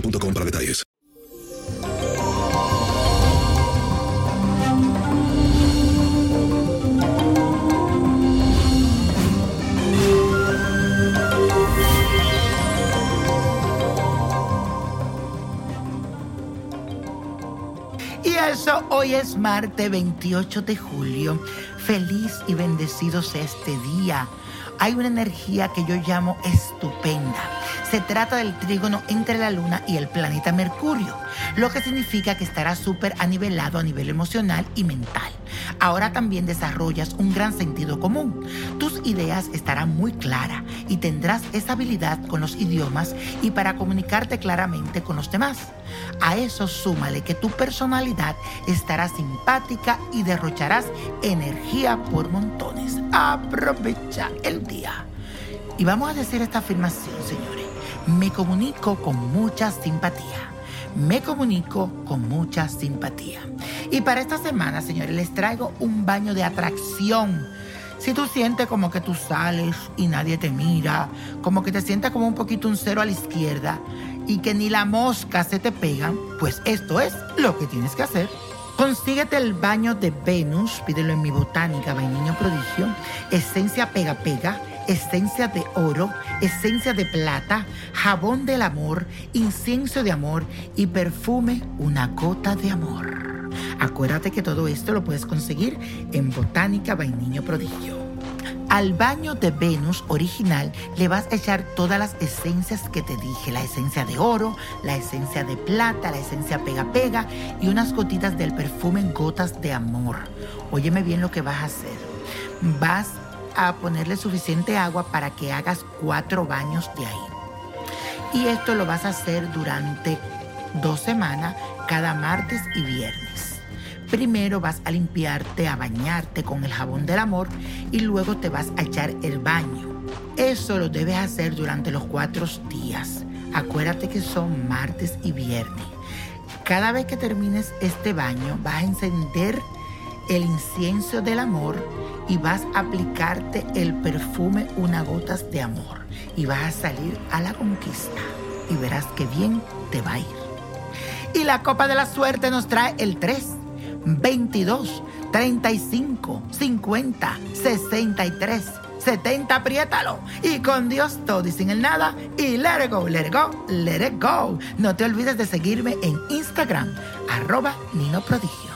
para detalles. Y eso, hoy es martes 28 de julio. Feliz y bendecido sea este día. Hay una energía que yo llamo estupenda. Se trata del trígono entre la luna y el planeta Mercurio, lo que significa que estará súper anivelado a nivel emocional y mental. Ahora también desarrollas un gran sentido común. Tus ideas estarán muy claras y tendrás esa habilidad con los idiomas y para comunicarte claramente con los demás. A eso súmale que tu personalidad estará simpática y derrocharás energía por montones. Aprovecha el día. Y vamos a decir esta afirmación, señores. Me comunico con mucha simpatía. Me comunico con mucha simpatía. Y para esta semana, señores, les traigo un baño de atracción. Si tú sientes como que tú sales y nadie te mira, como que te sientes como un poquito un cero a la izquierda y que ni la mosca se te pegan, pues esto es lo que tienes que hacer. Consíguete el baño de Venus, pídelo en mi botánica, vainilla prodigio, esencia pega pega, esencia de oro, esencia de plata, jabón del amor, incienso de amor y perfume una gota de amor. Acuérdate que todo esto lo puedes conseguir en Botánica Vainillo Prodigio. Al baño de Venus original le vas a echar todas las esencias que te dije, la esencia de oro, la esencia de plata, la esencia pega pega y unas gotitas del perfume gotas de amor. Óyeme bien lo que vas a hacer. Vas a ponerle suficiente agua para que hagas cuatro baños de ahí. Y esto lo vas a hacer durante dos semanas, cada martes y viernes. Primero vas a limpiarte, a bañarte con el jabón del amor y luego te vas a echar el baño. Eso lo debes hacer durante los cuatro días. Acuérdate que son martes y viernes. Cada vez que termines este baño vas a encender el incienso del amor y vas a aplicarte el perfume una gotas de amor y vas a salir a la conquista y verás que bien te va a ir. Y la copa de la suerte nos trae el 3, 22, 35, 50, 63, 70, apriétalo. Y con Dios todo y sin el nada. Y let it go, let it go, let it go. No te olvides de seguirme en Instagram, arroba Nino Prodigio.